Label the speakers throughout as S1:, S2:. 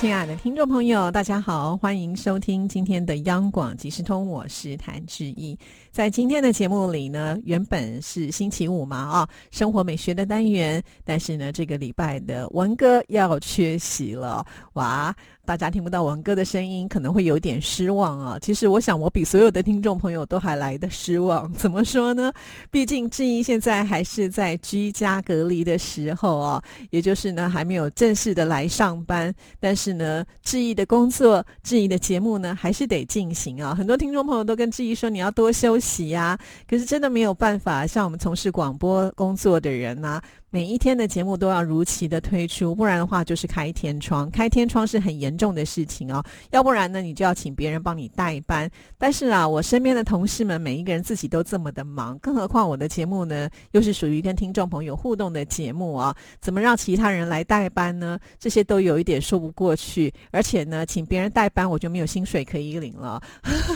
S1: 亲爱的听众朋友，大家好，欢迎收听今天的央广即时通，我是谭志毅。在今天的节目里呢，原本是星期五嘛，啊，生活美学的单元，但是呢，这个礼拜的文哥要缺席了，哇。大家听不到文哥的声音，可能会有点失望啊。其实我想，我比所有的听众朋友都还来的失望。怎么说呢？毕竟志毅现在还是在居家隔离的时候啊，也就是呢还没有正式的来上班。但是呢，志毅的工作、志毅的节目呢，还是得进行啊。很多听众朋友都跟志毅说，你要多休息呀。可是真的没有办法，像我们从事广播工作的人呐。每一天的节目都要如期的推出，不然的话就是开天窗。开天窗是很严重的事情哦，要不然呢，你就要请别人帮你代班。但是啊，我身边的同事们每一个人自己都这么的忙，更何况我的节目呢，又是属于跟听众朋友互动的节目啊，怎么让其他人来代班呢？这些都有一点说不过去。而且呢，请别人代班，我就没有薪水可以领了。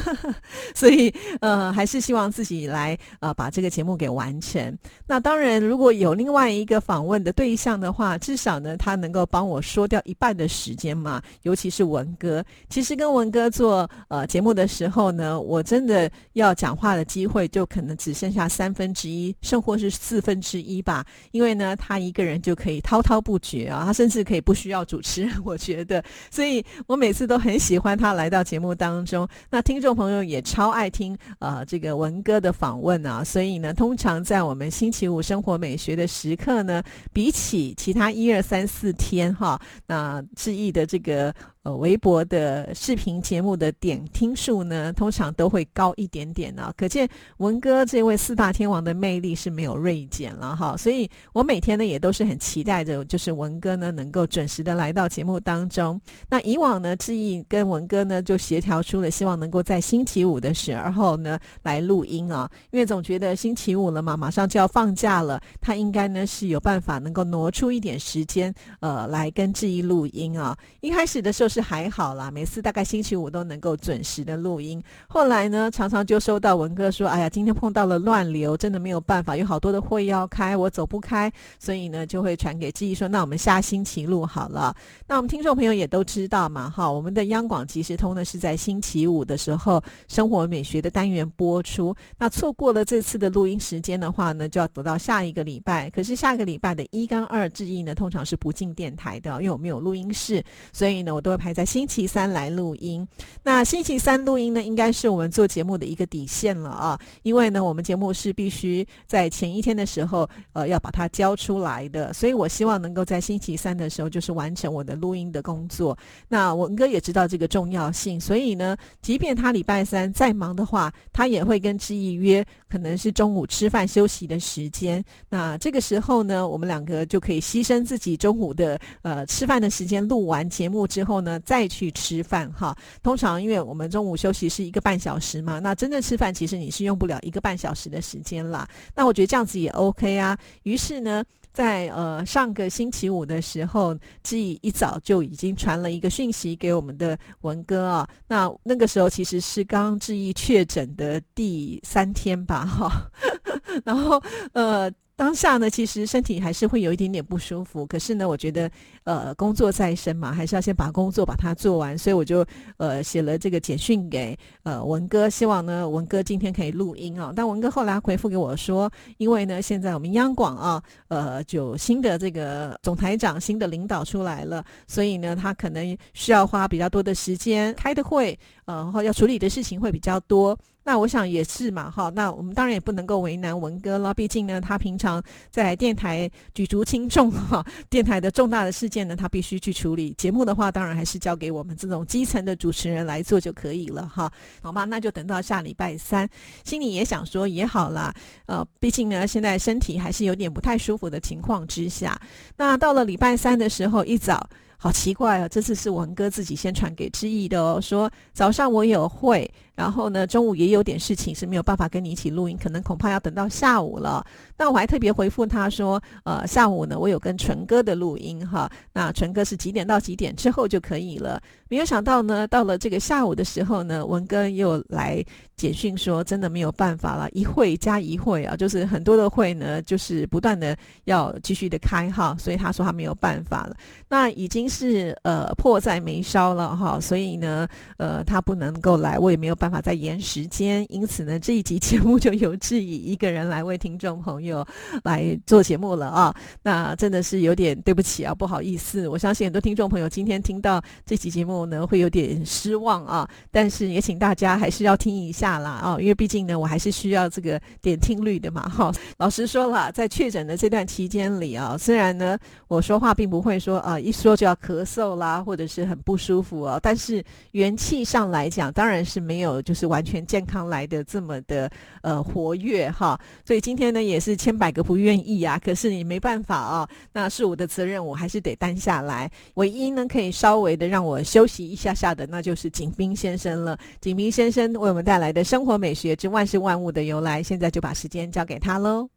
S1: 所以呃，还是希望自己来呃把这个节目给完成。那当然，如果有另外一一个访问的对象的话，至少呢，他能够帮我说掉一半的时间嘛。尤其是文哥，其实跟文哥做呃节目的时候呢，我真的要讲话的机会就可能只剩下三分之一，甚或是四分之一吧。因为呢，他一个人就可以滔滔不绝啊，他甚至可以不需要主持人。我觉得，所以我每次都很喜欢他来到节目当中。那听众朋友也超爱听呃这个文哥的访问啊，所以呢，通常在我们星期五生活美学的时刻。呢，比起其他一二三四天哈，那志毅的这个。呃，微博的视频节目的点听数呢，通常都会高一点点呢。可见文哥这位四大天王的魅力是没有锐减了哈。所以我每天呢也都是很期待着，就是文哥呢能够准时的来到节目当中。那以往呢，志毅跟文哥呢就协调出了，希望能够在星期五的时候呢来录音啊，因为总觉得星期五了嘛，马上就要放假了，他应该呢是有办法能够挪出一点时间，呃，来跟志毅录音啊。一开始的时候。是还好啦，每次大概星期五都能够准时的录音。后来呢，常常就收到文哥说：“哎呀，今天碰到了乱流，真的没有办法，有好多的会要开，我走不开。”所以呢，就会传给志毅说：“那我们下星期录好了。”那我们听众朋友也都知道嘛，哈，我们的央广即时通呢是在星期五的时候生活美学的单元播出。那错过了这次的录音时间的话呢，就要等到下一个礼拜。可是下个礼拜的一跟二志毅呢，通常是不进电台的，因为我们有录音室，所以呢，我都会。排在星期三来录音，那星期三录音呢，应该是我们做节目的一个底线了啊，因为呢，我们节目是必须在前一天的时候，呃，要把它交出来的，所以我希望能够在星期三的时候，就是完成我的录音的工作。那文哥也知道这个重要性，所以呢，即便他礼拜三再忙的话，他也会跟志毅约，可能是中午吃饭休息的时间。那这个时候呢，我们两个就可以牺牲自己中午的呃吃饭的时间，录完节目之后呢。再去吃饭哈，通常因为我们中午休息是一个半小时嘛，那真正吃饭其实你是用不了一个半小时的时间啦。那我觉得这样子也 OK 啊。于是呢，在呃上个星期五的时候，志毅一早就已经传了一个讯息给我们的文哥啊。那那个时候其实是刚志毅确诊的第三天吧，哈。然后呃。当下呢，其实身体还是会有一点点不舒服。可是呢，我觉得，呃，工作在身嘛，还是要先把工作把它做完。所以我就呃写了这个简讯给呃文哥，希望呢文哥今天可以录音啊。但文哥后来回复给我说，因为呢现在我们央广啊，呃，就新的这个总台长、新的领导出来了，所以呢他可能需要花比较多的时间开的会，呃，然后要处理的事情会比较多。那我想也是嘛，哈，那我们当然也不能够为难文哥了，毕竟呢，他平常在电台举足轻重，哈，电台的重大的事件呢，他必须去处理。节目的话，当然还是交给我们这种基层的主持人来做就可以了，哈，好吗，那就等到下礼拜三，心里也想说也好啦，呃，毕竟呢，现在身体还是有点不太舒服的情况之下，那到了礼拜三的时候一早。好奇怪哦，这次是文哥自己先传给知意的哦，说早上我有会，然后呢，中午也有点事情是没有办法跟你一起录音，可能恐怕要等到下午了。那我还特别回复他说，呃，下午呢我有跟纯哥的录音哈，那纯哥是几点到几点之后就可以了。没有想到呢，到了这个下午的时候呢，文哥又来简讯说，真的没有办法了，一会加一会啊，就是很多的会呢，就是不断的要继续的开哈，所以他说他没有办法了。那已经是呃迫在眉梢了哈，所以呢，呃，他不能够来，我也没有办法再延时间，因此呢，这一集节目就由志怡一个人来为听众朋友来做节目了啊。那真的是有点对不起啊，不好意思。我相信很多听众朋友今天听到这期节目呢，会有点失望啊，但是也请大家还是要听一下啦啊，因为毕竟呢，我还是需要这个点听率的嘛哈。老实说了，在确诊的这段期间里啊，虽然呢，我说话并不会说啊。一说就要咳嗽啦，或者是很不舒服哦。但是元气上来讲，当然是没有有就是完全健康来的这么的呃活跃哈。所以今天呢，也是千百个不愿意啊。可是你没办法啊，那是我的责任，我还是得担下来。唯一呢，可以稍微的让我休息一下下的，那就是景斌先生了。景斌先生为我们带来的生活美学之万事万物的由来，现在就把时间交给他喽。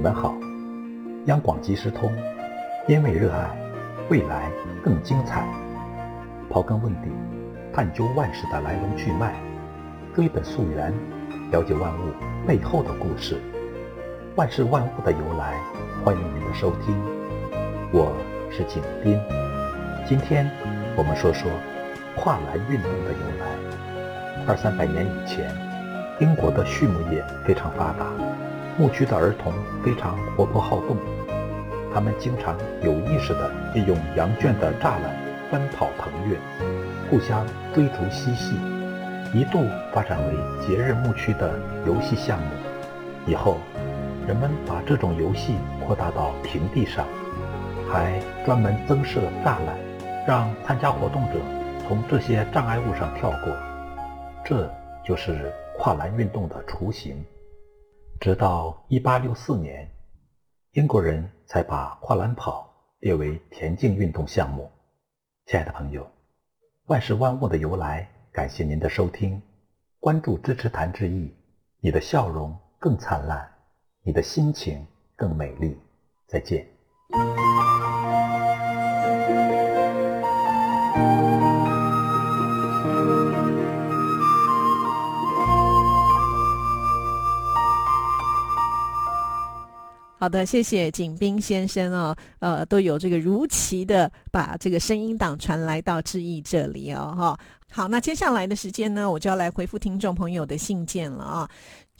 S2: 你们好，央广即时通，因为热爱，未来更精彩。刨根问底，探究万事的来龙去脉，追本溯源，了解万物背后的故事。万事万物的由来，欢迎您的收听。我是景斌，今天我们说说跨栏运动的由来。二三百年以前，英国的畜牧业非常发达。牧区的儿童非常活泼好动，他们经常有意识地利用羊圈的栅栏奔跑腾跃，互相追逐嬉戏，一度发展为节日牧区的游戏项目。以后，人们把这种游戏扩大到平地上，还专门增设栅栏，让参加活动者从这些障碍物上跳过。这就是跨栏运动的雏形。直到1864年，英国人才把跨栏跑列为田径运动项目。亲爱的朋友，万事万物的由来，感谢您的收听，关注支持谭志毅，你的笑容更灿烂，你的心情更美丽。再见。
S1: 好的，谢谢景斌先生哦，呃，都有这个如期的把这个声音档传来到志毅这里哦，哈。好，那接下来的时间呢，我就要来回复听众朋友的信件了啊。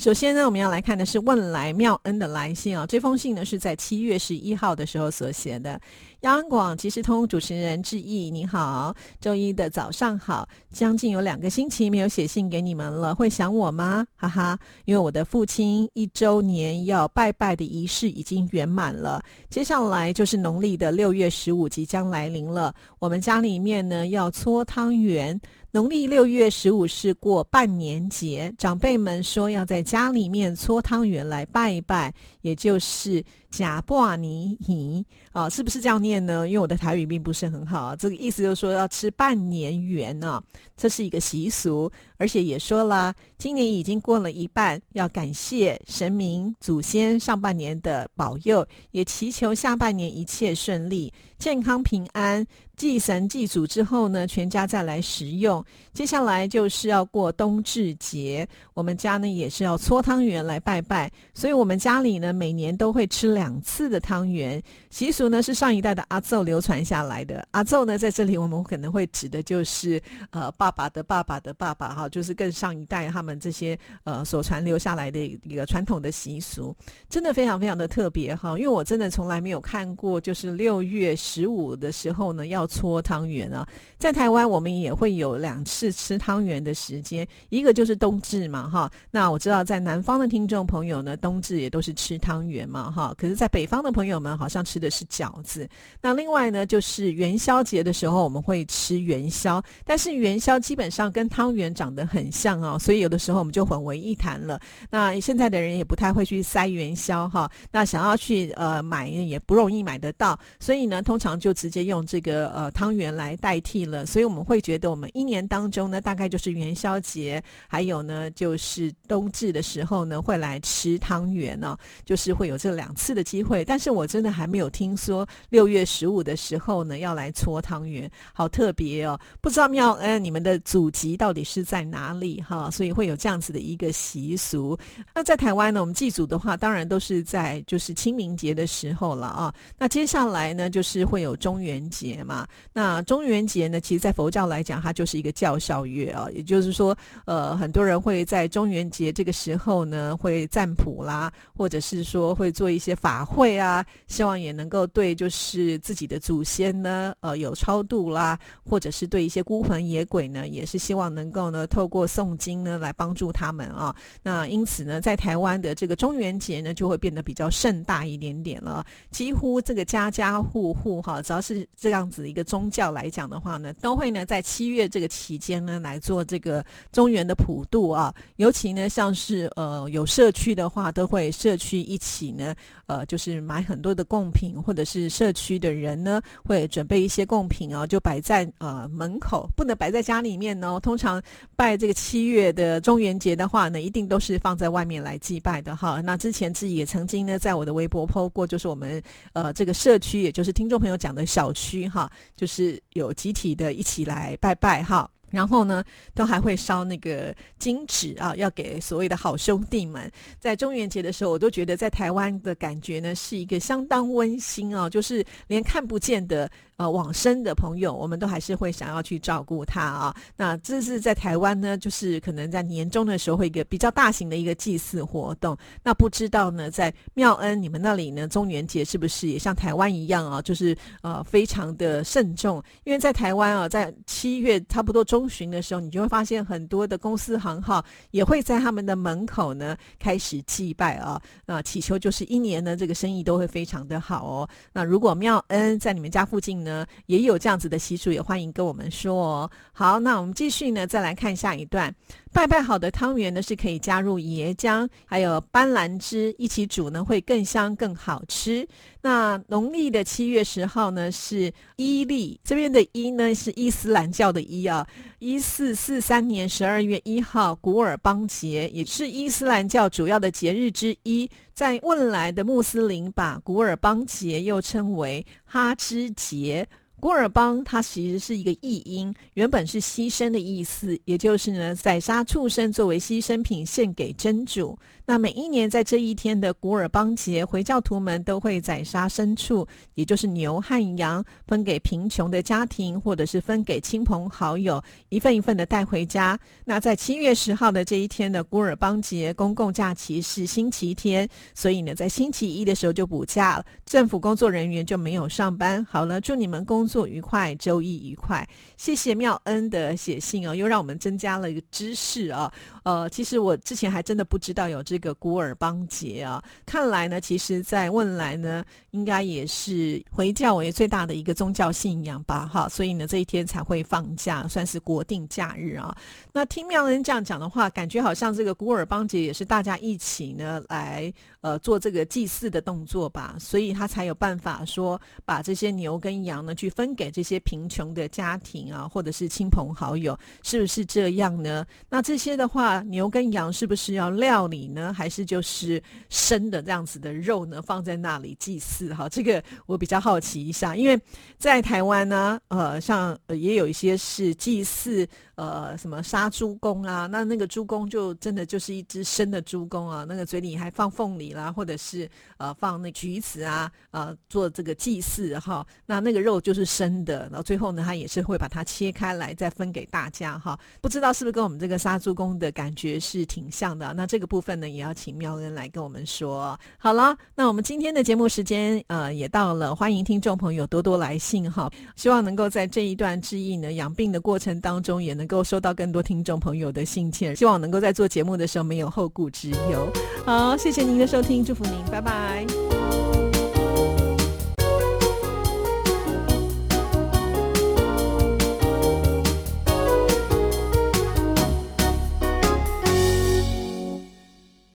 S1: 首先呢，我们要来看的是问来妙恩的来信啊。这封信呢是在七月十一号的时候所写的。央广即时通主持人致意，你好，周一的早上好。将近有两个星期没有写信给你们了，会想我吗？哈哈，因为我的父亲一周年要拜拜的仪式已经圆满了，接下来就是农历的六月十五即将来临了。我们家里面呢要搓汤圆。农历六月十五是过半年节，长辈们说要在家里面搓汤圆来拜一拜，也就是假布尼尼啊，是不是这样念呢？因为我的台语并不是很好，这个意思就是说要吃半年圆呢，这是一个习俗，而且也说了，今年已经过了一半，要感谢神明祖先上半年的保佑，也祈求下半年一切顺利。健康平安，祭神祭祖之后呢，全家再来食用。接下来就是要过冬至节，我们家呢也是要搓汤圆来拜拜，所以我们家里呢每年都会吃两次的汤圆。习俗呢是上一代的阿奏流传下来的。阿奏呢在这里我们可能会指的就是呃爸爸的爸爸的爸爸哈，就是更上一代他们这些呃所传留下来的一个传统的习俗，真的非常非常的特别哈。因为我真的从来没有看过，就是六月。十五的时候呢，要搓汤圆啊。在台湾，我们也会有两次吃汤圆的时间，一个就是冬至嘛，哈。那我知道在南方的听众朋友呢，冬至也都是吃汤圆嘛，哈。可在北方的朋友们好像吃的是饺子。那另外呢，就是元宵节的时候我们会吃元宵，但是元宵基本上跟汤圆长得很像哦，所以有的时候我们就混为一谈了。那现在的人也不太会去塞元宵哈，那想要去呃买也不容易买得到，所以呢，通常就直接用这个呃汤圆来代替了。所以我们会觉得我们一年当中呢，大概就是元宵节，还有呢就是冬至的时候呢会来吃汤圆呢，就是会有这两次的机会。但是我真的还没有听说六月十五的时候呢要来搓汤圆，好特别哦！不知道妙恩你们的祖籍到底是在哪里哈？所以会有这样子的一个习俗。那在台湾呢，我们祭祖的话，当然都是在就是清明节的时候了啊。那接下来呢，就是会有中元节嘛。那中元节呢，其实在佛教来讲，它就是一个教孝月啊。也就是说，呃，很多人会在中元节这个时候呢，会占卜啦，或者是说会做一些法法会啊，希望也能够对就是自己的祖先呢，呃，有超度啦，或者是对一些孤魂野鬼呢，也是希望能够呢，透过诵经呢，来帮助他们啊。那因此呢，在台湾的这个中元节呢，就会变得比较盛大一点点了。几乎这个家家户户哈，只要是这样子一个宗教来讲的话呢，都会呢在七月这个期间呢来做这个中元的普渡啊。尤其呢，像是呃有社区的话，都会社区一起呢，呃就是买很多的贡品，或者是社区的人呢会准备一些贡品啊，就摆在呃门口，不能摆在家里面哦。通常拜这个七月的中元节的话呢，一定都是放在外面来祭拜的哈。那之前自己也曾经呢，在我的微博 PO 过，就是我们呃这个社区，也就是听众朋友讲的小区哈，就是有集体的一起来拜拜哈。然后呢，都还会烧那个金纸啊，要给所谓的好兄弟们。在中元节的时候，我都觉得在台湾的感觉呢，是一个相当温馨啊，就是连看不见的。呃，往生的朋友，我们都还是会想要去照顾他啊。那这是在台湾呢，就是可能在年终的时候会一个比较大型的一个祭祀活动。那不知道呢，在妙恩你们那里呢，中元节是不是也像台湾一样啊？就是呃，非常的慎重。因为在台湾啊，在七月差不多中旬的时候，你就会发现很多的公司行号也会在他们的门口呢开始祭拜啊，那祈求就是一年呢这个生意都会非常的好哦。那如果妙恩在你们家附近呢？呢，也有这样子的习俗，也欢迎跟我们说哦。好，那我们继续呢，再来看下一段。拜拜好的汤圆呢，是可以加入椰浆还有斑斓汁一起煮呢，会更香更好吃。那农历的七月十号呢，是伊历，这边的伊呢是伊斯兰教的伊啊。一四四三年十二月一号，古尔邦节也是伊斯兰教主要的节日之一。在汶莱的穆斯林把古尔邦节又称为哈芝节。古尔邦，它其实是一个译音，原本是牺牲的意思，也就是呢，宰杀畜生作为牺牲品献给真主。那每一年在这一天的古尔邦节，回教徒们都会宰杀牲畜，也就是牛和羊，分给贫穷的家庭，或者是分给亲朋好友，一份一份的带回家。那在七月十号的这一天的古尔邦节，公共假期是星期天，所以呢，在星期一的时候就补假了，政府工作人员就没有上班。好了，祝你们工作愉快，周一愉快。谢谢妙恩的写信哦，又让我们增加了一个知识啊。呃，其实我之前还真的不知道有这。个古尔邦节啊，看来呢，其实，在汶莱呢，应该也是回教为最大的一个宗教信仰吧，哈，所以呢，这一天才会放假，算是国定假日啊。那听妙人这样讲的话，感觉好像这个古尔邦节也是大家一起呢来呃做这个祭祀的动作吧，所以他才有办法说把这些牛跟羊呢去分给这些贫穷的家庭啊，或者是亲朋好友，是不是这样呢？那这些的话，牛跟羊是不是要料理呢？还是就是生的这样子的肉呢，放在那里祭祀哈，这个我比较好奇一下，因为在台湾呢，呃，像也有一些是祭祀。呃，什么杀猪公啊？那那个猪公就真的就是一只生的猪公啊，那个嘴里还放凤梨啦，或者是呃放那橘子啊，呃做这个祭祀哈。那那个肉就是生的，然后最后呢，他也是会把它切开来再分给大家哈。不知道是不是跟我们这个杀猪公的感觉是挺像的？那这个部分呢，也要请妙恩来跟我们说。好了，那我们今天的节目时间呃也到了，欢迎听众朋友多多来信哈，希望能够在这一段治愈呢养病的过程当中也能。够收到更多听众朋友的信件，希望能够在做节目的时候没有后顾之忧。好，谢谢您的收听，祝福您，拜拜。